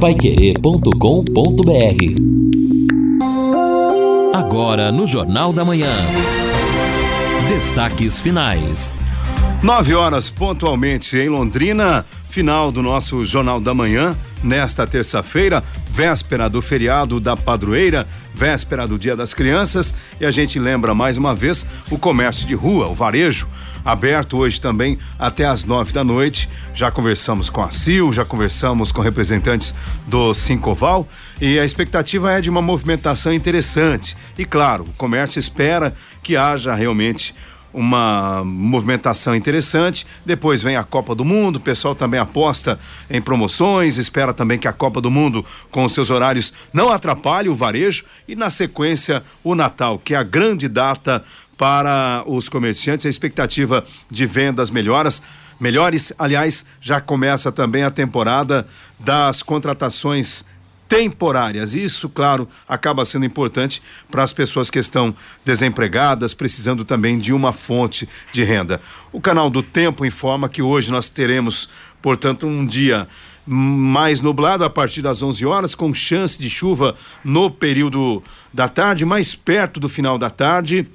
paiquerê.com.br Agora no Jornal da Manhã. Destaques finais. Nove horas pontualmente em Londrina, final do nosso Jornal da Manhã, nesta terça-feira, véspera do feriado da padroeira, véspera do Dia das Crianças, e a gente lembra mais uma vez o comércio de rua, o varejo, aberto hoje também até às nove da noite. Já conversamos com a Sil, já conversamos com representantes do Cincoval e a expectativa é de uma movimentação interessante. E claro, o comércio espera que haja realmente uma movimentação interessante. Depois vem a Copa do Mundo, o pessoal também aposta em promoções, espera também que a Copa do Mundo, com seus horários, não atrapalhe o varejo. E na sequência, o Natal, que é a grande data para os comerciantes, a expectativa de vendas melhoras. Melhores, aliás, já começa também a temporada das contratações temporárias. Isso, claro, acaba sendo importante para as pessoas que estão desempregadas, precisando também de uma fonte de renda. O canal do Tempo informa que hoje nós teremos, portanto, um dia mais nublado a partir das 11 horas, com chance de chuva no período da tarde, mais perto do final da tarde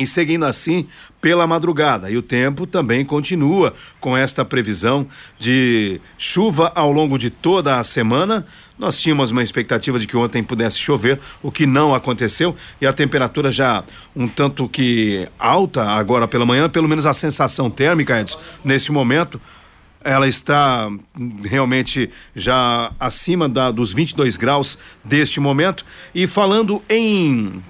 e seguindo assim pela madrugada. E o tempo também continua com esta previsão de chuva ao longo de toda a semana. Nós tínhamos uma expectativa de que ontem pudesse chover, o que não aconteceu, e a temperatura já um tanto que alta agora pela manhã, pelo menos a sensação térmica, Edson, nesse momento, ela está realmente já acima da, dos 22 graus deste momento. E falando em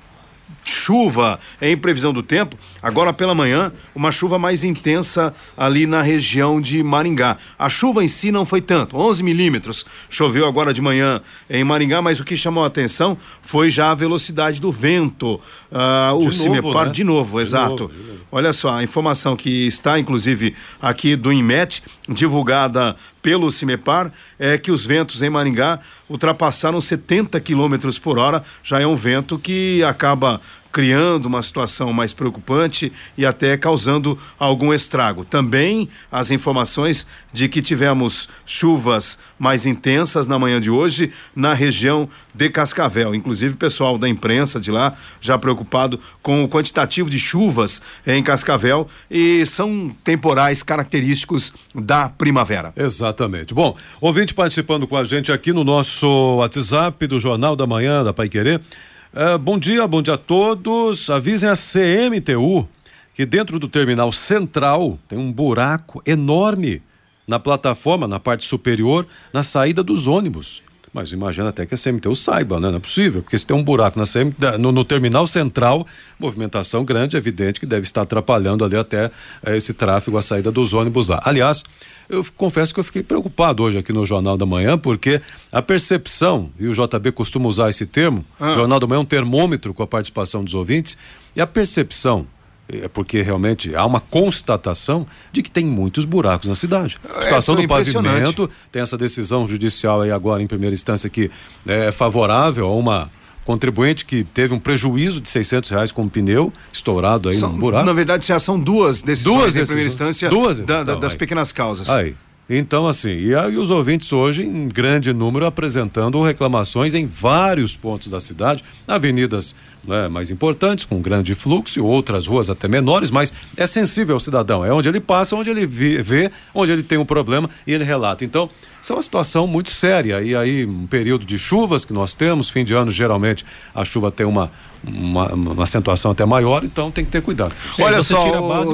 chuva em previsão do tempo. Agora pela manhã, uma chuva mais intensa ali na região de Maringá. A chuva em si não foi tanto, 11 milímetros. Choveu agora de manhã em Maringá, mas o que chamou a atenção foi já a velocidade do vento. Uh, o Cimepar, né? de novo, de exato. Novo, novo. Olha só, a informação que está, inclusive, aqui do INMET, divulgada pelo CIMEPAR é que os ventos em Maringá ultrapassaram 70 quilômetros por hora. Já é um vento que acaba criando uma situação mais preocupante e até causando algum estrago. Também as informações de que tivemos chuvas mais intensas na manhã de hoje na região de Cascavel. Inclusive, pessoal da imprensa de lá já preocupado com o quantitativo de chuvas em Cascavel e são temporais característicos da primavera. Exatamente. Bom, ouvinte participando com a gente aqui no nosso WhatsApp do Jornal da Manhã da Pai Querer. Uh, bom dia, bom dia a todos. Avisem a CMTU que dentro do terminal central tem um buraco enorme na plataforma, na parte superior, na saída dos ônibus. Mas imagina até que a CMTU saiba, né? Não é possível, porque se tem um buraco na CM, no, no terminal central, movimentação grande, é evidente que deve estar atrapalhando ali até eh, esse tráfego, a saída dos ônibus lá. Aliás, eu confesso que eu fiquei preocupado hoje aqui no Jornal da Manhã, porque a percepção, e o JB costuma usar esse termo, ah. Jornal da Manhã é um termômetro com a participação dos ouvintes, e a percepção é porque realmente há uma constatação de que tem muitos buracos na cidade. A é, situação é, do pavimento, tem essa decisão judicial aí agora em primeira instância que é favorável a uma contribuinte que teve um prejuízo de 600 reais com um pneu estourado aí são, num buraco. Na verdade, já são duas decisões duas em primeira instância duas, da, da, das aí. pequenas causas. Aí. Então, assim, e aí os ouvintes hoje, em grande número, apresentando reclamações em vários pontos da cidade, avenidas né, mais importantes, com grande fluxo, e outras ruas até menores, mas é sensível ao cidadão. É onde ele passa, onde ele vê, onde ele tem um problema e ele relata. Então, isso é uma situação muito séria. E aí, um período de chuvas que nós temos, fim de ano, geralmente a chuva tem uma, uma, uma acentuação até maior, então tem que ter cuidado. Olha só,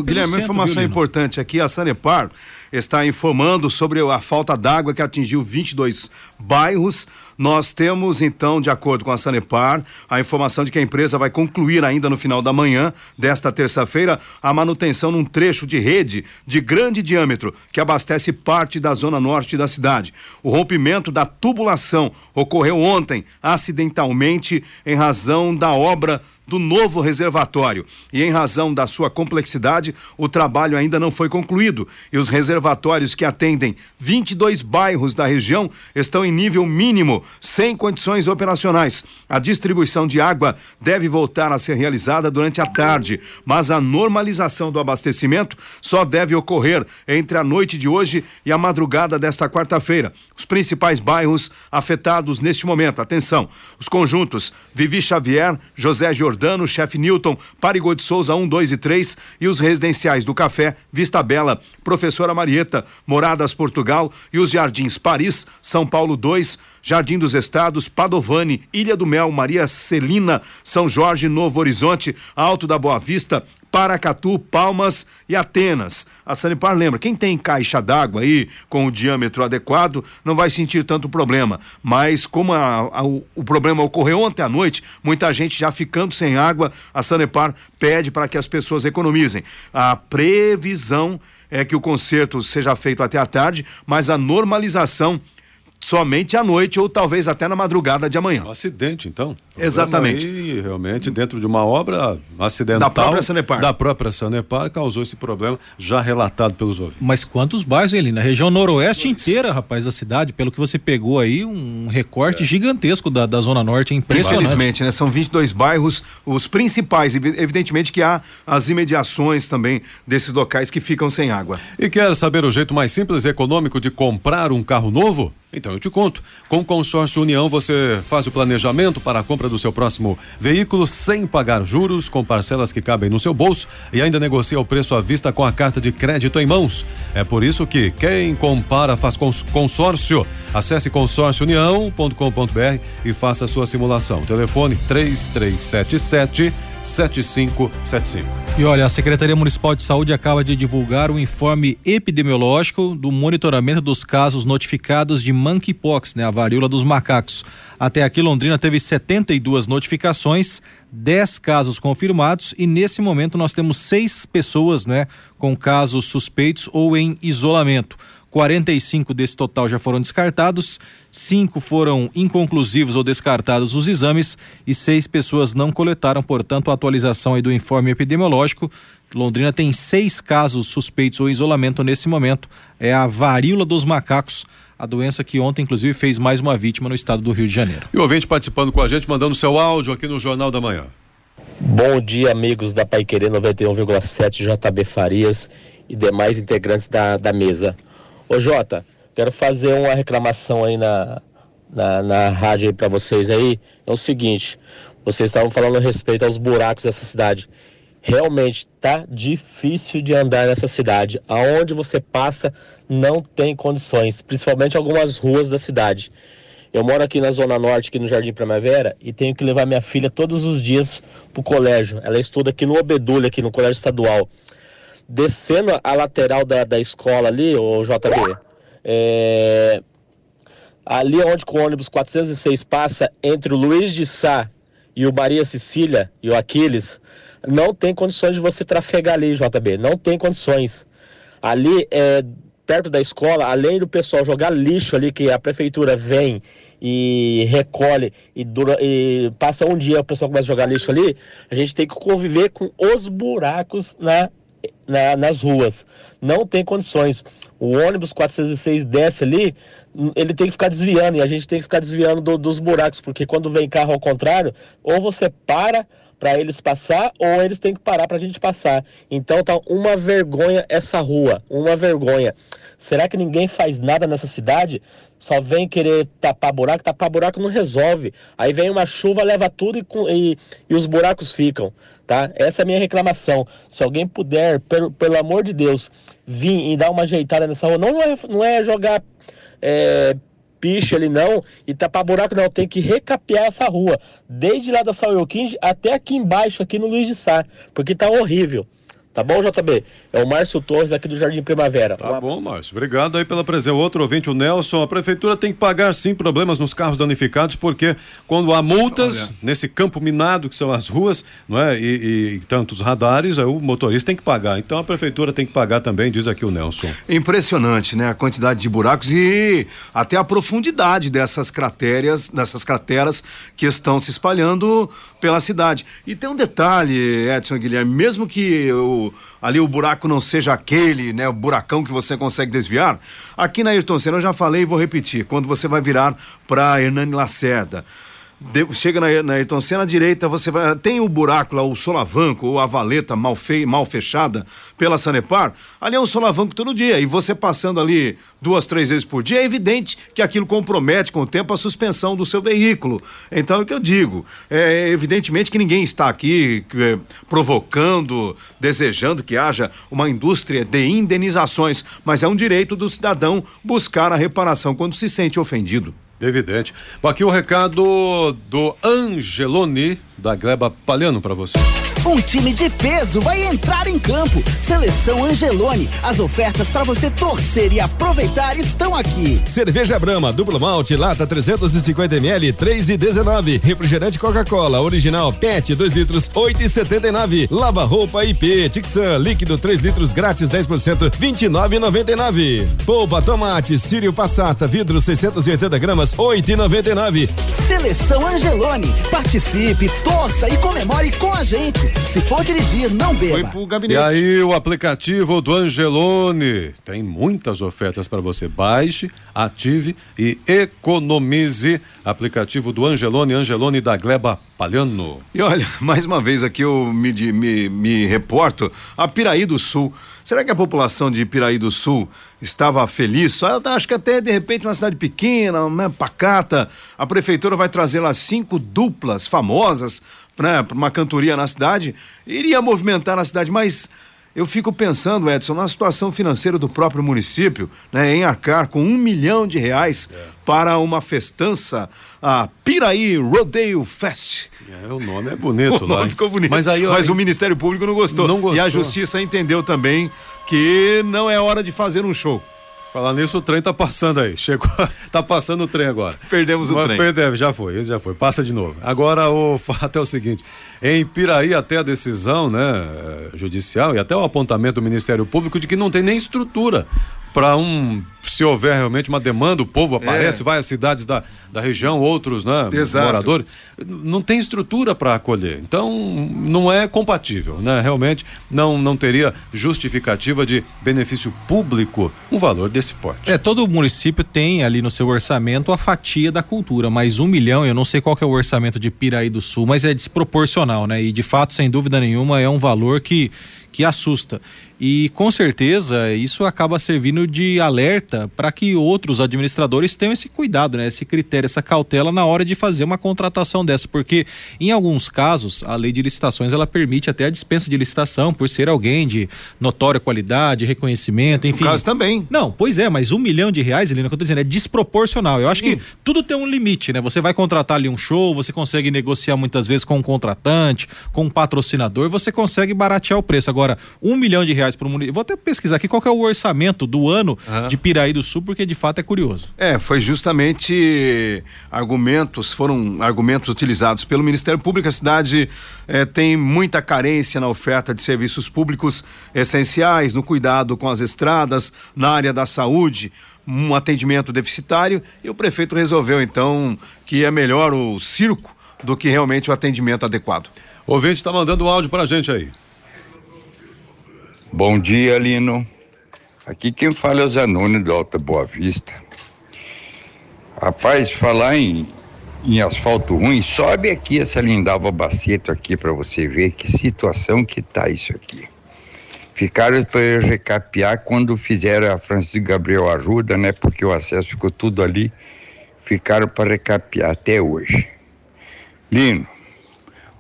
Guilherme, uma informação viu, importante aqui, a Sanepar está informando sobre a falta d'água que atingiu 22 bairros. Nós temos, então, de acordo com a Sanepar, a informação de que a empresa vai concluir ainda no final da manhã desta terça-feira a manutenção num trecho de rede de grande diâmetro que abastece parte da zona norte da cidade. O rompimento da tubulação ocorreu ontem, acidentalmente, em razão da obra do novo reservatório. E em razão da sua complexidade, o trabalho ainda não foi concluído e os reservatórios que atendem 22 bairros da região estão em nível mínimo sem condições operacionais. A distribuição de água deve voltar a ser realizada durante a tarde, mas a normalização do abastecimento só deve ocorrer entre a noite de hoje e a madrugada desta quarta-feira. Os principais bairros afetados neste momento, atenção, os conjuntos Vivi Xavier, José Jordano, Chefe Newton, Parigô de Souza 1, 2 e 3 e os residenciais do Café, Vista Bela, Professora Marieta, Moradas Portugal e os Jardins Paris, São Paulo 2, Jardim dos Estados, Padovani, Ilha do Mel, Maria Celina, São Jorge, Novo Horizonte, Alto da Boa Vista, Paracatu, Palmas e Atenas. A Sanepar lembra, quem tem caixa d'água aí com o diâmetro adequado não vai sentir tanto problema, mas como a, a, o problema ocorreu ontem à noite, muita gente já ficando sem água, a Sanepar pede para que as pessoas economizem. A previsão é que o conserto seja feito até a tarde, mas a normalização somente à noite ou talvez até na madrugada de amanhã. Um acidente, então. Exatamente. E realmente dentro de uma obra acidental da própria Sanepar. Da própria Sanepar causou esse problema já relatado pelos ouvintes. Mas quantos bairros ali na região noroeste inteira, rapaz, da cidade, pelo que você pegou aí, um recorte é. gigantesco da, da zona norte, é impressionante. Infelizmente, né? São 22 bairros, os principais, evidentemente que há as imediações também desses locais que ficam sem água. E quer saber o jeito mais simples e econômico de comprar um carro novo? Então eu te conto. Com o consórcio União você faz o planejamento para a compra do seu próximo veículo sem pagar juros, com parcelas que cabem no seu bolso e ainda negocia o preço à vista com a carta de crédito em mãos. É por isso que quem compara faz consórcio. Acesse consórciounião.com.br e faça a sua simulação. Telefone 3377 7575. E olha, a Secretaria Municipal de Saúde acaba de divulgar o informe epidemiológico do monitoramento dos casos notificados de monkeypox, né, a varíola dos macacos. Até aqui Londrina teve 72 notificações, 10 casos confirmados e nesse momento nós temos seis pessoas, né, com casos suspeitos ou em isolamento. 45 desse total já foram descartados, cinco foram inconclusivos ou descartados os exames e seis pessoas não coletaram, portanto, a atualização do informe epidemiológico. Londrina tem seis casos suspeitos ou isolamento nesse momento. É a varíola dos macacos a doença que ontem, inclusive, fez mais uma vítima no estado do Rio de Janeiro. E o ouvinte participando com a gente, mandando seu áudio aqui no Jornal da Manhã. Bom dia, amigos da Pai Querer 91,7 JB Farias e demais integrantes da, da mesa. Ô Jota, quero fazer uma reclamação aí na, na, na rádio para vocês aí. É o seguinte, vocês estavam falando a respeito aos buracos dessa cidade. Realmente tá difícil de andar nessa cidade. Aonde você passa não tem condições, principalmente algumas ruas da cidade. Eu moro aqui na Zona Norte, aqui no Jardim Primavera, e tenho que levar minha filha todos os dias pro colégio. Ela estuda aqui no Obedulho, aqui no colégio estadual descendo a lateral da, da escola ali, o JB, é, ali onde o ônibus 406 passa entre o Luiz de Sá e o Maria Cecília e o Aquiles, não tem condições de você trafegar ali, JB, não tem condições. Ali, é, perto da escola, além do pessoal jogar lixo ali, que a prefeitura vem e recolhe e, dura, e passa um dia o pessoal começa a jogar lixo ali, a gente tem que conviver com os buracos na na, nas ruas. Não tem condições. O ônibus 406 desce ali, ele tem que ficar desviando e a gente tem que ficar desviando do, dos buracos, porque quando vem carro ao contrário, ou você para para eles passar ou eles têm que parar para a gente passar. Então tá uma vergonha essa rua, uma vergonha. Será que ninguém faz nada nessa cidade? Só vem querer tapar buraco, tapar buraco não resolve. Aí vem uma chuva, leva tudo e, e, e os buracos ficam, tá? Essa é a minha reclamação. Se alguém puder, pelo, pelo amor de Deus, vir e dar uma ajeitada nessa rua, não é, não é jogar é, piche ali não e tapar buraco não, tem que recapear essa rua, desde lá da Sauioquim até aqui embaixo, aqui no Luiz de Sá, porque tá horrível. Tá bom, JB? É o Márcio Torres aqui do Jardim Primavera. Tá bom, Márcio. Obrigado aí pela presença. Outro ouvinte, o Nelson. A prefeitura tem que pagar sim problemas nos carros danificados, porque quando há multas Olha. nesse campo minado que são as ruas, não é? E, e, tantos radares, aí o motorista tem que pagar. Então a prefeitura tem que pagar também, diz aqui o Nelson. Impressionante, né? A quantidade de buracos e até a profundidade dessas crateras, dessas crateras que estão se espalhando pela cidade. E tem um detalhe, Edson Guilherme, mesmo que o ali o buraco não seja aquele, né, o buracão que você consegue desviar. Aqui na Ayrton Senna eu já falei e vou repetir, quando você vai virar para Hernani Lacerda, chega na, na Ayrton Senna, à direita, você vai. Tem o buraco lá, o solavanco, ou a valeta mal, fei, mal fechada pela Sanepar. Ali é um solavanco todo dia. E você passando ali duas, três vezes por dia, é evidente que aquilo compromete com o tempo a suspensão do seu veículo. Então é o que eu digo. É evidentemente que ninguém está aqui é, provocando, desejando que haja uma indústria de indenizações, mas é um direito do cidadão buscar a reparação quando se sente ofendido. Evidente. Bom, aqui o recado do Angeloni, da Gleba Palhano, para você. Um time de peso vai entrar em campo. Seleção Angelone. As ofertas para você torcer e aproveitar estão aqui. Cerveja Brama, duplo malte, lata 350 ml, 3 e 19. Refrigerante Coca-Cola, original PET, 2 litros, 8 e 79. Lava roupa IP, Tixan, líquido 3 litros grátis 10%, 29,99. Polpa tomate, Sírio Passata, vidro 680 gramas, 8 e 99. Seleção Angelone. Participe, torça e comemore com a gente. Se for dirigir, não beba. Foi pro gabinete. E aí o aplicativo do Angelone tem muitas ofertas para você. Baixe, ative e economize. Aplicativo do Angelone, Angelone da Gleba Palhano. E olha, mais uma vez aqui eu me, me, me reporto a Piraí do Sul. Será que a população de Piraí do Sul estava feliz? Eu acho que até de repente uma cidade pequena, uma pacata, a prefeitura vai trazer lá cinco duplas famosas né, para uma cantoria na cidade, iria movimentar na cidade, mas eu fico pensando, Edson, na situação financeira do próprio município, né, em arcar com um milhão de reais é. Para uma festança, a Piraí Rodeo Fest. É, o nome é bonito o lá. Nome ficou bonito. Mas, aí, mas o Ministério Público não gostou. não gostou. E a Justiça entendeu também que não é hora de fazer um show. Falar nisso, o trem tá passando aí. Chegou, tá passando o trem agora. Perdemos o Mas, trem. Perdemos, já foi, esse já foi. Passa de novo. Agora o fato é o seguinte: em Piraí, até a decisão, né, eh, judicial e até o apontamento do Ministério Público de que não tem nem estrutura para um se houver realmente uma demanda, o povo aparece, é. vai às cidades da, da região, outros, né, Exato. moradores, não tem estrutura para acolher. Então, não é compatível, né? Realmente não não teria justificativa de benefício público um valor desse porte. É, todo município tem ali no seu orçamento a fatia da cultura, mas um milhão, eu não sei qual é o orçamento de Piraí do Sul, mas é desproporcional, né? E de fato, sem dúvida nenhuma, é um valor que que assusta. E com certeza isso acaba servindo de alerta para que outros administradores tenham esse cuidado, né? esse critério, essa cautela na hora de fazer uma contratação dessa, porque em alguns casos a lei de licitações ela permite até a dispensa de licitação por ser alguém de notória qualidade, reconhecimento, enfim. No caso também. Não, pois é, mas um milhão de reais, Helena, que eu tô dizendo, é desproporcional. Eu acho Sim. que tudo tem um limite, né? Você vai contratar ali um show, você consegue negociar muitas vezes com um contratante, com um patrocinador, você consegue baratear o preço. Agora, um milhão de reais para o município. Vou até pesquisar aqui qual é o orçamento do ano uhum. de Piraí do Sul, porque de fato é curioso. É, foi justamente argumentos, foram argumentos utilizados pelo Ministério Público. A cidade é, tem muita carência na oferta de serviços públicos essenciais, no cuidado com as estradas, na área da saúde um atendimento deficitário e o prefeito resolveu então que é melhor o circo do que realmente o atendimento adequado. O ouvinte está mandando um áudio para a gente aí. Bom dia, Lino. Aqui quem fala é o Zanoni do Alta Boa Vista. Rapaz, falar em, em asfalto ruim, sobe aqui essa lindava baceto aqui para você ver que situação que tá isso aqui. Ficaram para recapear quando fizeram a Francisco Gabriel ajuda, né? Porque o acesso ficou tudo ali. Ficaram para recapear até hoje. Lino,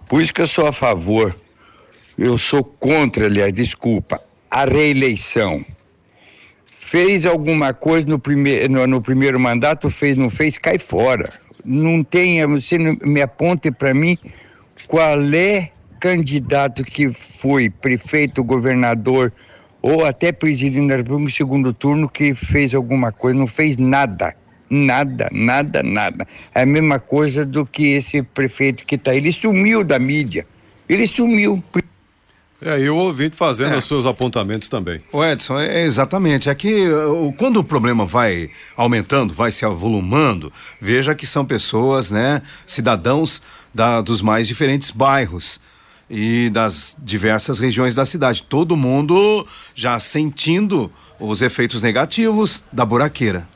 por isso que eu sou a favor eu sou contra, aliás, desculpa, a reeleição. Fez alguma coisa no, prime no, no primeiro mandato, fez, não fez, cai fora. Não tem, você não, me aponte para mim qual é candidato que foi prefeito, governador ou até presidente da República no segundo turno que fez alguma coisa, não fez nada. Nada, nada, nada. É a mesma coisa do que esse prefeito que está. Ele sumiu da mídia. Ele sumiu. É, e o ouvinte fazendo é. os seus apontamentos também. O Edson, é, exatamente. É que quando o problema vai aumentando, vai se avolumando, veja que são pessoas, né, cidadãos da, dos mais diferentes bairros. e das diversas regiões da cidade. Todo mundo já sentindo os efeitos negativos da buraqueira.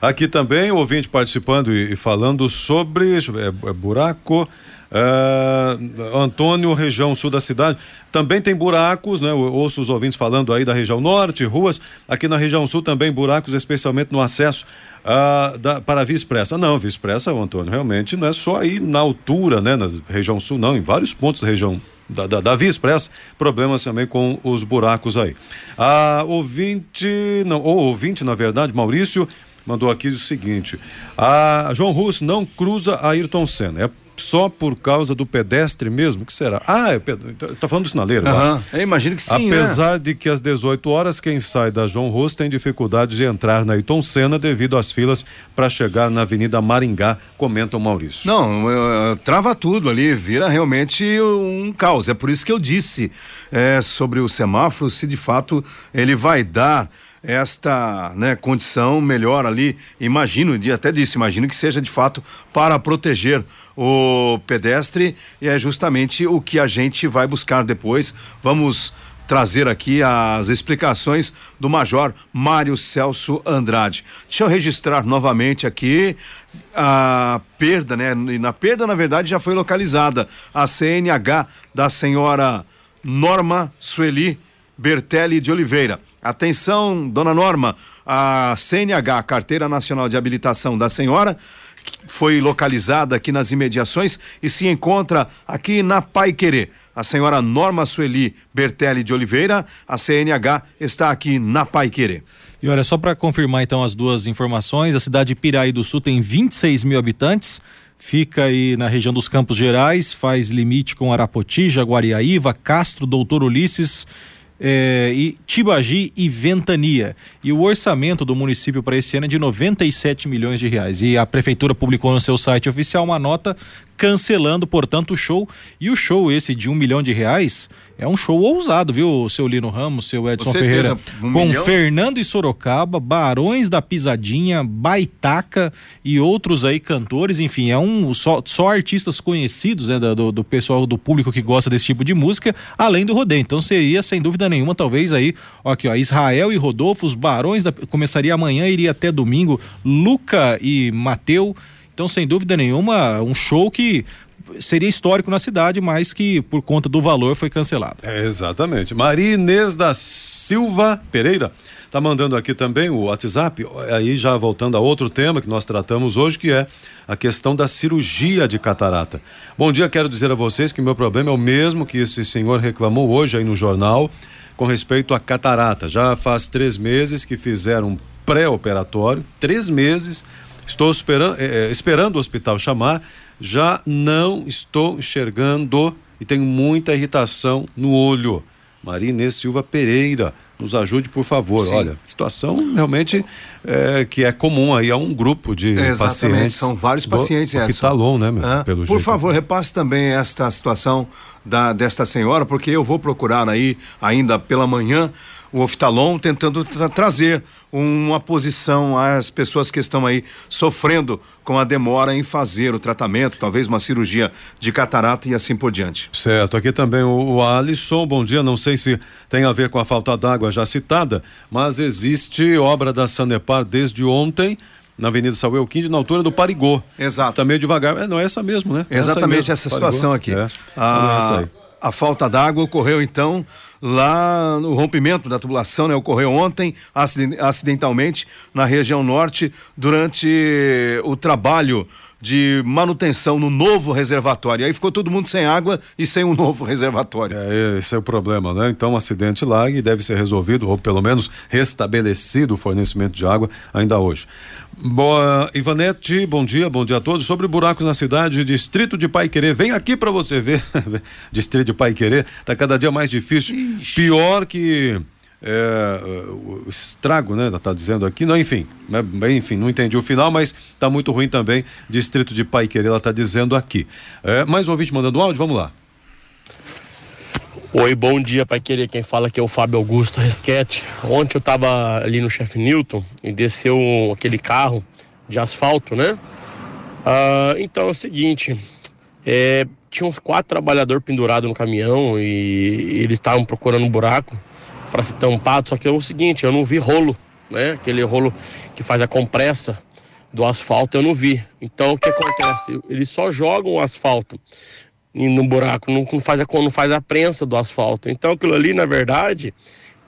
Aqui também, o ouvinte participando e, e falando sobre é, é buraco. Uh, Antônio, região sul da cidade. Também tem buracos, né? Eu ouço os ouvintes falando aí da região norte, ruas. Aqui na região sul também buracos, especialmente no acesso uh, da, para a Via Expressa. Não, Via Expressa, Antônio, realmente não é só aí na altura, né? Na região sul, não, em vários pontos da região da, da, da Via Expressa, problemas também com os buracos aí. A ah, ouvinte, não, ou ouvinte, na verdade, Maurício, mandou aqui o seguinte: a João Russo não cruza a Ayrton Senna. É só por causa do pedestre mesmo? O que será? Ah, é, tá falando do sinaleiro. Uhum. Eu imagino que sim. Né? Apesar né? de que às 18 horas, quem sai da João Rosso tem dificuldade de entrar na Ayrton Senna devido às filas para chegar na Avenida Maringá, comenta o Maurício. Não, uh, trava tudo ali, vira realmente um caos. É por isso que eu disse é, sobre o semáforo, se de fato ele vai dar esta né, condição melhor ali. Imagino, até disse, imagino que seja de fato para proteger o pedestre e é justamente o que a gente vai buscar depois. Vamos trazer aqui as explicações do Major Mário Celso Andrade. Deixa eu registrar novamente aqui a perda, né? E na perda, na verdade, já foi localizada a CNH da senhora Norma Sueli Bertelli de Oliveira. Atenção, dona Norma, a CNH, Carteira Nacional de Habilitação da Senhora, foi localizada aqui nas imediações e se encontra aqui na Pai Querer. A senhora Norma Sueli Bertelli de Oliveira, a CNH, está aqui na Pai Querer. E olha, só para confirmar então as duas informações, a cidade de Piraí do Sul tem 26 mil habitantes, fica aí na região dos Campos Gerais, faz limite com Arapoti, Jaguariaíva, Castro, Doutor Ulisses é, e Tibagi e Ventania. E o orçamento do município para esse ano é de 97 milhões de reais. E a prefeitura publicou no seu site oficial uma nota cancelando, portanto, o show. E o show esse de um milhão de reais é um show ousado, viu, seu Lino Ramos, seu Edson Ferreira? Um com milhão? Fernando e Sorocaba, Barões da Pisadinha, Baitaca e outros aí cantores, enfim, é um só, só artistas conhecidos, né, do, do pessoal, do público que gosta desse tipo de música, além do rodeio. Então seria, sem dúvida nenhuma, talvez aí, ó, aqui, ó, Israel e Rodolfo, os Barões da, começaria amanhã, iria até domingo, Luca e Mateu, então, sem dúvida nenhuma, um show que seria histórico na cidade, mas que por conta do valor foi cancelado. É, exatamente. Maria Inês da Silva Pereira está mandando aqui também o WhatsApp, aí já voltando a outro tema que nós tratamos hoje, que é a questão da cirurgia de catarata. Bom dia, quero dizer a vocês que meu problema é o mesmo que esse senhor reclamou hoje aí no jornal com respeito à catarata. Já faz três meses que fizeram pré-operatório, três meses Estou esperando, é, esperando o hospital chamar, já não estou enxergando e tenho muita irritação no olho. Maria Inês Silva Pereira, nos ajude, por favor. Sim. Olha, situação realmente é, que é comum aí a um grupo de Exatamente, pacientes. São vários pacientes, do, Fitalon, né, meu, é. Pelo Por jeito. favor, repasse também esta situação da, desta senhora, porque eu vou procurar aí ainda pela manhã o oftalon tentando tra trazer uma posição às pessoas que estão aí sofrendo com a demora em fazer o tratamento, talvez uma cirurgia de catarata e assim por diante. Certo, aqui também o, o Alisson, bom dia, não sei se tem a ver com a falta d'água já citada, mas existe obra da Sanepar desde ontem na Avenida Samuel Quinde, na altura do Parigô. Exato. Tá meio devagar, é, não é essa mesmo, né? Exatamente essa, essa situação aqui. É. A, é a falta d'água ocorreu então lá no rompimento da tubulação, né? Ocorreu ontem, acidentalmente, na região norte, durante o trabalho de manutenção no novo reservatório. Aí ficou todo mundo sem água e sem um novo reservatório. É, esse é o problema, né? Então, um acidente lá e deve ser resolvido, ou pelo menos restabelecido o fornecimento de água ainda hoje. Boa, Ivanete, bom dia, bom dia a todos. Sobre buracos na cidade, distrito de Pai Querer, vem aqui para você ver. distrito de Pai Querer, tá cada dia mais difícil. Ixi. Pior que é, o estrago, né? Tá dizendo aqui, não, enfim, né, enfim, não entendi o final, mas tá muito ruim também. Distrito de Pai Querer, ela tá dizendo aqui. É, mais um ouvinte mandando áudio, vamos lá. Oi, bom dia, Pai Querer. Quem fala aqui é o Fábio Augusto Resquete. Ontem eu tava ali no chefe Newton e desceu aquele carro de asfalto, né? Ah, então é o seguinte, é, tinha uns quatro trabalhadores pendurados no caminhão e eles estavam procurando um buraco para se tampar, só que é o seguinte, eu não vi rolo, né? Aquele rolo que faz a compressa do asfalto eu não vi. Então o que acontece? Eles só jogam o asfalto no buraco, não, não, faz a, não faz a prensa do asfalto. Então aquilo ali, na verdade,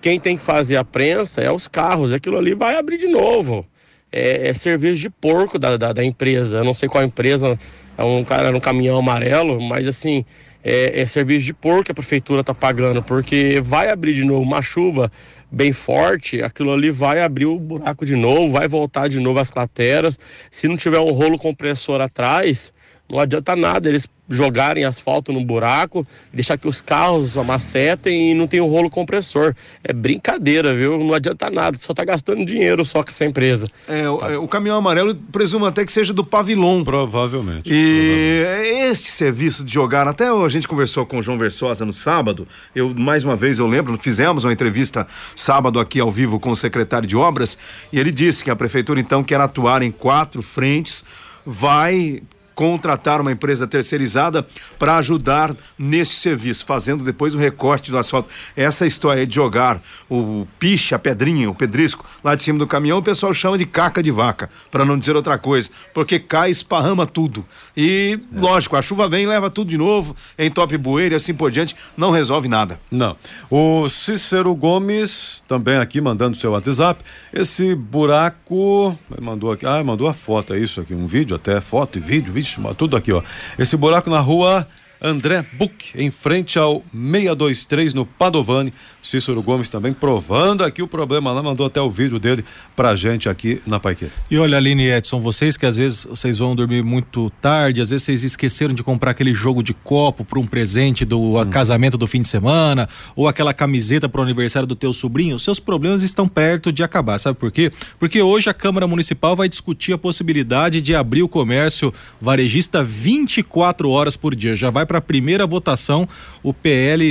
quem tem que fazer a prensa é os carros. Aquilo ali vai abrir de novo. É, é serviço de porco da, da, da, empresa. Eu não sei qual empresa, é um cara no caminhão amarelo, mas assim, é, é serviço de porco que a prefeitura está pagando, porque vai abrir de novo uma chuva bem forte, aquilo ali vai abrir o buraco de novo, vai voltar de novo as crateras. Se não tiver um rolo compressor atrás, não adianta nada eles jogarem asfalto no buraco, deixar que os carros amacetem e não tem o um rolo compressor. É brincadeira, viu? Não adianta nada, só tá gastando dinheiro só com essa empresa. É, o, é, o caminhão amarelo presumo até que seja do Pavilon. Provavelmente. E provavelmente. este serviço de jogar, até a gente conversou com o João Versosa no sábado, eu mais uma vez eu lembro, fizemos uma entrevista sábado aqui ao vivo com o secretário de obras, e ele disse que a prefeitura então quer atuar em quatro frentes, vai contratar uma empresa terceirizada para ajudar nesse serviço, fazendo depois o recorte do asfalto. Essa história de jogar o piche, a pedrinha, o pedrisco lá de cima do caminhão, o pessoal chama de caca de vaca, para não dizer outra coisa, porque cai, esparrama tudo. E, é. lógico, a chuva vem, leva tudo de novo, entope bueiro e assim por diante, não resolve nada. Não. O Cícero Gomes, também aqui mandando seu WhatsApp, esse buraco, mandou aqui, ah, mandou a foto, é isso aqui, um vídeo até, foto e vídeo, vídeo tudo aqui, ó. Esse buraco na rua André Buch, em frente ao 623 no Padovani. Cícero Gomes também provando aqui o problema lá, mandou até o vídeo dele pra gente aqui na Paiqueira. E olha, Aline e Edson, vocês que às vezes vocês vão dormir muito tarde, às vezes vocês esqueceram de comprar aquele jogo de copo para um presente do hum. casamento do fim de semana, ou aquela camiseta para o aniversário do teu sobrinho, seus problemas estão perto de acabar, sabe por quê? Porque hoje a Câmara Municipal vai discutir a possibilidade de abrir o comércio varejista 24 horas por dia. Já vai para a primeira votação o PL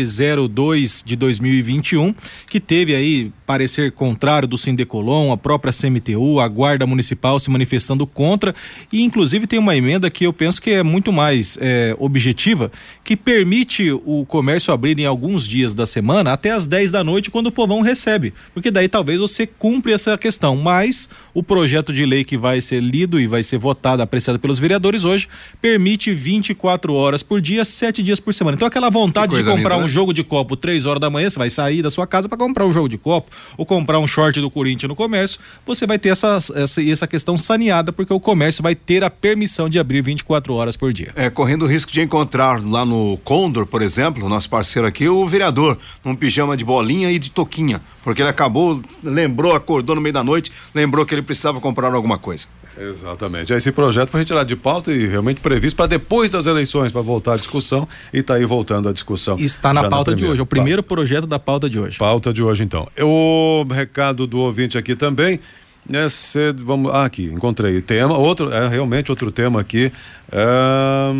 02 de 2021, que teve aí parecer contrário do Sindecolon, a própria CMTU, a Guarda Municipal se manifestando contra. E inclusive tem uma emenda que eu penso que é muito mais é, objetiva, que permite o comércio abrir em alguns dias da semana até as 10 da noite quando o povão recebe, porque daí talvez você cumpre essa questão, mas o projeto de lei que vai ser lido e vai ser votado, apreciado pelos vereadores hoje, permite 24 horas por dia, sete dias por semana. Então aquela vontade de comprar linda, um né? jogo de copo três horas da manhã, você vai sair da sua casa para comprar um jogo de copo ou comprar um short do Corinthians no comércio, você vai ter essa, essa, essa questão saneada, porque o comércio vai ter a permissão de abrir 24 horas por dia. É, correndo o risco de encontrar lá no Condor, por exemplo, o nosso parceiro aqui, o vereador, num pijama de bolinha e de toquinha, porque ele acabou, lembrou, acordou no meio da noite, lembrou que ele precisava comprar alguma coisa. Exatamente. Esse projeto foi retirado de pauta e realmente previsto para depois das eleições, para voltar à discussão e está aí voltando à discussão. Está na pauta na de hoje, é o primeiro pa... projeto da pauta de hoje. Pauta de hoje, então. O recado do ouvinte aqui também. Né, cê, vamos, ah, aqui, encontrei tema, outro, é realmente outro tema aqui. É,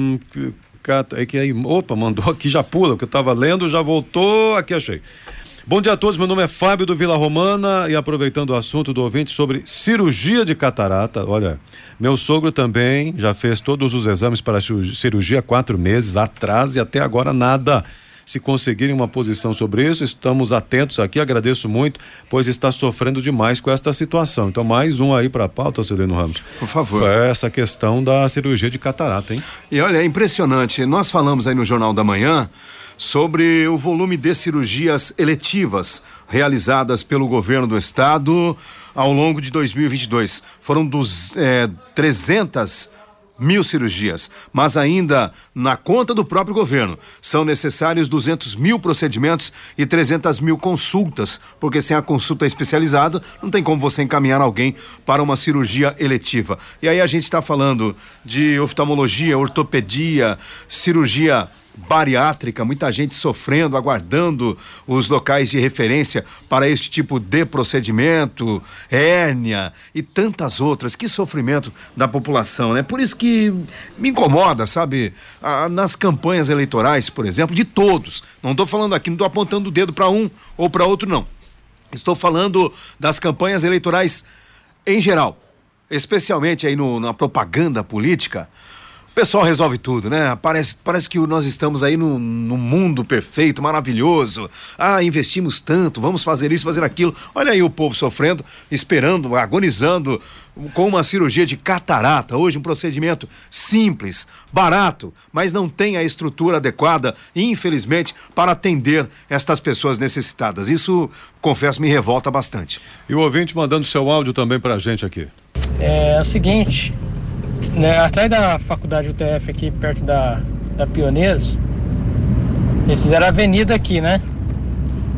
é que aí, opa, mandou aqui, já pula, que eu estava lendo, já voltou, aqui achei. Bom dia a todos, meu nome é Fábio do Vila Romana e aproveitando o assunto do ouvinte sobre cirurgia de catarata, olha, meu sogro também já fez todos os exames para cirurgia há quatro meses atrás e até agora nada. Se conseguirem uma posição sobre isso, estamos atentos aqui, agradeço muito, pois está sofrendo demais com esta situação. Então, mais um aí para a pauta, Celino Ramos. Por favor. Foi essa questão da cirurgia de catarata, hein? E olha, é impressionante. Nós falamos aí no Jornal da Manhã sobre o volume de cirurgias eletivas realizadas pelo governo do estado ao longo de 2022. Foram dos é, 300 mil cirurgias, mas ainda na conta do próprio governo são necessários 200 mil procedimentos e 300 mil consultas, porque sem a consulta especializada não tem como você encaminhar alguém para uma cirurgia eletiva. E aí a gente está falando de oftalmologia, ortopedia, cirurgia bariátrica, muita gente sofrendo, aguardando os locais de referência para este tipo de procedimento, hérnia e tantas outras. Que sofrimento da população, né? Por isso que me incomoda, sabe? Ah, nas campanhas eleitorais, por exemplo, de todos. Não estou falando aqui, não estou apontando o dedo para um ou para outro, não. Estou falando das campanhas eleitorais em geral, especialmente aí no, na propaganda política pessoal resolve tudo, né? Parece, parece que nós estamos aí num, num mundo perfeito, maravilhoso. Ah, investimos tanto, vamos fazer isso, fazer aquilo. Olha aí o povo sofrendo, esperando, agonizando com uma cirurgia de catarata. Hoje, um procedimento simples, barato, mas não tem a estrutura adequada, infelizmente, para atender estas pessoas necessitadas. Isso, confesso, me revolta bastante. E o ouvinte mandando seu áudio também para a gente aqui. É, é o seguinte, né, atrás da faculdade UTF aqui, perto da, da Pioneiros, eles fizeram a avenida aqui, né?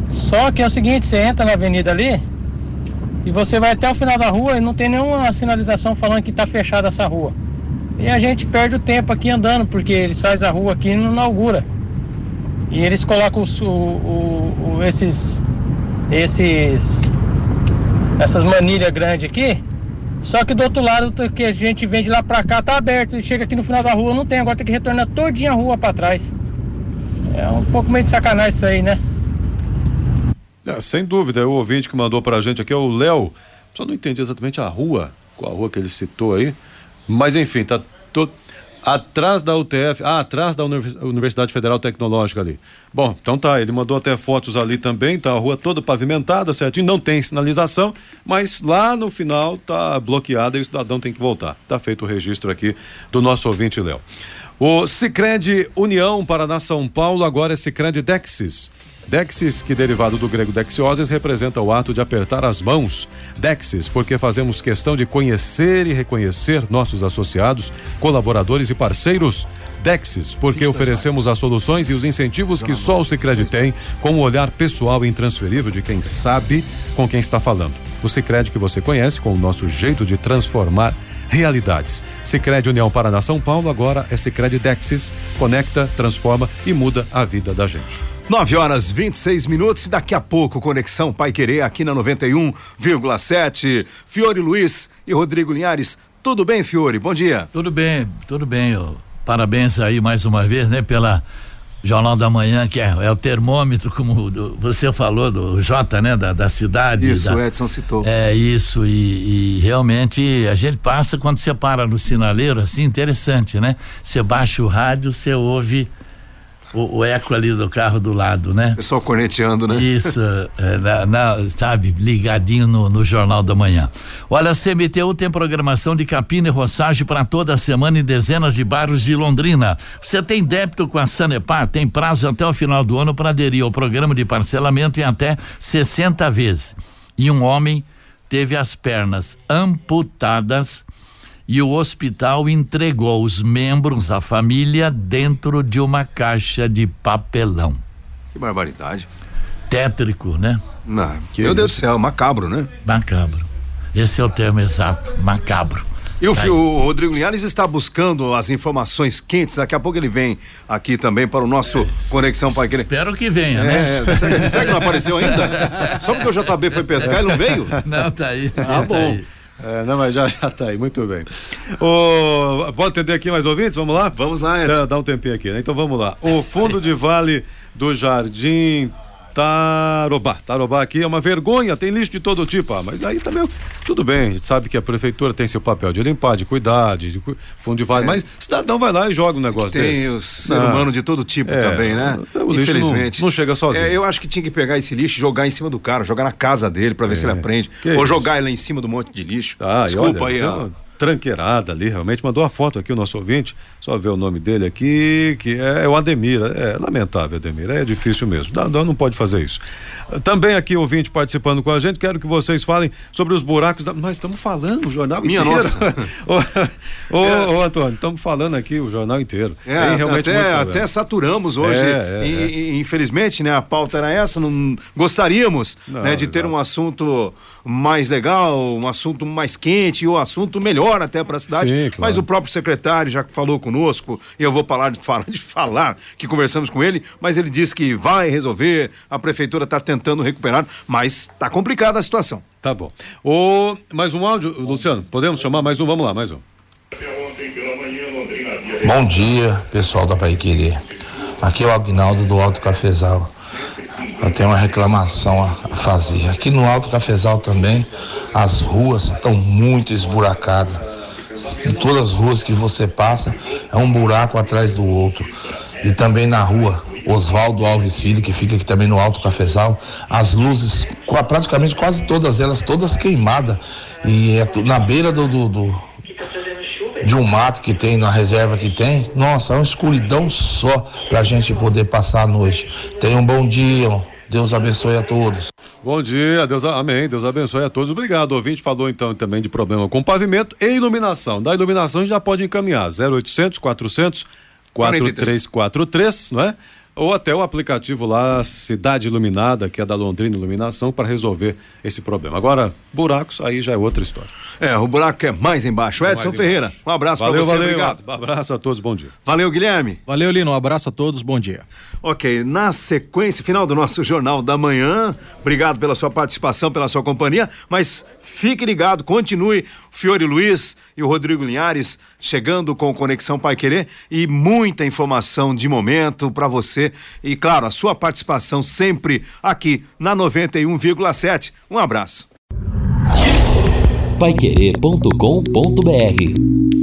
Só que é o seguinte, você entra na avenida ali e você vai até o final da rua e não tem nenhuma sinalização falando que está fechada essa rua. E a gente perde o tempo aqui andando, porque eles fazem a rua aqui e não inaugura. E eles colocam o, o, o, esses, esses, essas manilhas grandes aqui só que do outro lado, que a gente vem de lá pra cá, tá aberto. E chega aqui no final da rua, não tem. Agora tem que retornar todinha a rua pra trás. É um pouco meio de sacanagem isso aí, né? É, sem dúvida, o ouvinte que mandou pra gente aqui é o Léo. Só não entendi exatamente a rua, qual a rua que ele citou aí. Mas enfim, tá todo Atrás da UTF, ah, atrás da Universidade Federal Tecnológica ali. Bom, então tá, ele mandou até fotos ali também, tá a rua toda pavimentada, certinho, não tem sinalização, mas lá no final tá bloqueada e o cidadão tem que voltar. Tá feito o registro aqui do nosso ouvinte Léo. O Sicredi União Paraná São Paulo agora é Sicredi Dexis. Dexis, que derivado do grego dexioses, representa o ato de apertar as mãos. Dexis, porque fazemos questão de conhecer e reconhecer nossos associados, colaboradores e parceiros. Dexis, porque oferecemos as soluções e os incentivos que só o Sicredi tem, com o olhar pessoal e intransferível de quem sabe com quem está falando. O Sicredi que você conhece, com o nosso jeito de transformar realidades. Sicredi União Paraná São Paulo agora é Sicredi Dexis, conecta, transforma e muda a vida da gente. 9 horas 26 minutos. Daqui a pouco, Conexão Pai Querer aqui na 91,7. Fiore Luiz e Rodrigo Linhares. Tudo bem, Fiore? Bom dia. Tudo bem, tudo bem. Parabéns aí mais uma vez, né, pela Jornal da Manhã, que é, é o termômetro, como do, você falou, do Jota, né, da, da cidade. Isso, da, o Edson citou. É, isso, e, e, realmente a gente passa quando você para no sinaleiro, assim, interessante, né? Você baixa o rádio, você ouve o, o, eco ali do carro do lado, né? Pessoal corneteando, né? Isso, é, na, na, sabe, ligadinho no, no, Jornal da Manhã. Olha, a CMTU tem programação de capina e roçagem para toda a semana em dezenas de bairros de Londrina. Você tem débito com a Sanepar? Tem prazo até o final do ano para aderir ao programa de parcelamento em até 60 vezes. E um homem teve as pernas amputadas e o hospital entregou os membros da família dentro de uma caixa de papelão. Que barbaridade. Tétrico, né? Não, meu Deus do céu, macabro, né? Macabro. Esse é o termo exato, macabro. E o, tá o Rodrigo Linhares está buscando as informações quentes. Daqui a pouco ele vem aqui também para o nosso é, Conexão Pai Querer. Espero que venha, né? É, será que não apareceu ainda? Só porque o JB foi pescar, ele não veio? Não, tá aí. Ah, tá bom. Aí. É, não, mas já, já tá aí, muito bem. O, pode atender aqui mais ouvintes? Vamos lá? Vamos lá, Edson. Dá, dá um tempinho aqui, né? Então vamos lá. O fundo de vale do Jardim Tarobá. Tarobá aqui é uma vergonha, tem lixo de todo tipo. Ah, mas aí também, tudo bem, a gente sabe que a prefeitura tem seu papel de limpar, de cuidar, de, de fundo de vale, é. mas cidadão vai lá e joga um negócio tem desse. Tem o ser ah. humano de todo tipo é, também, né? O lixo Infelizmente. Não, não chega sozinho. É, eu acho que tinha que pegar esse lixo e jogar em cima do cara, jogar na casa dele para ver se ele é. aprende. Que Ou jogar ele em cima do monte de lixo. Ah, Desculpa olha, aí, então, tranqueirada ali, realmente. Mandou a foto aqui o nosso ouvinte, só ver o nome dele aqui, que é, é o Ademir. É lamentável, Ademir, é difícil mesmo. Não, não pode fazer isso. Também aqui, ouvinte participando com a gente, quero que vocês falem sobre os buracos. Da... Nós estamos falando o jornal Minha inteiro. Nossa. ô, ô, é. ô, Antônio, estamos falando aqui o jornal inteiro. É, realmente até, até saturamos hoje. É, é, é. infelizmente, né, a pauta era essa, não gostaríamos não, né, de ter um assunto mais legal, um assunto mais quente, ou um assunto melhor até para a cidade. Sim, claro. Mas o próprio secretário já falou conosco, e eu vou parar de falar, de falar que conversamos com ele, mas ele disse que vai resolver, a prefeitura está tentando recuperar, mas está complicada a situação. Tá bom. O, mais um áudio, Luciano, podemos chamar mais um? Vamos lá, mais um. Bom dia, pessoal da Pai Querer. Aqui é o Agnaldo do Alto Cafezal. Eu tenho uma reclamação a fazer. Aqui no Alto Cafezal também, as ruas estão muito esburacadas. todas as ruas que você passa, é um buraco atrás do outro. E também na rua, Oswaldo Alves Filho, que fica aqui também no Alto Cafezal, as luzes, praticamente quase todas elas, todas queimadas. E é na beira do, do, do de um mato que tem, na reserva que tem, nossa, é uma escuridão só para a gente poder passar a noite. Tenha um bom dia, Deus abençoe a todos. Bom dia, Deus, amém. Deus abençoe a todos. Obrigado. O ouvinte falou então também de problema com pavimento e iluminação. Da iluminação já pode encaminhar 0800 400 4343, não é? ou até o aplicativo lá Cidade Iluminada, que é da Londrina Iluminação, para resolver esse problema. Agora, buracos, aí já é outra história. É, o buraco é mais embaixo. É Edson Ferreira, um abraço para você, valeu, obrigado. Um abraço a todos, bom dia. Valeu, Guilherme. Valeu, Lino, um abraço a todos, bom dia. Ok, na sequência, final do nosso Jornal da Manhã, obrigado pela sua participação, pela sua companhia, mas fique ligado, continue, Fiore Luiz e o Rodrigo Linhares chegando com Conexão Pai Querer e muita informação de momento para você e, claro, a sua participação sempre aqui na 91,7. Um abraço. Paiquerê.com.br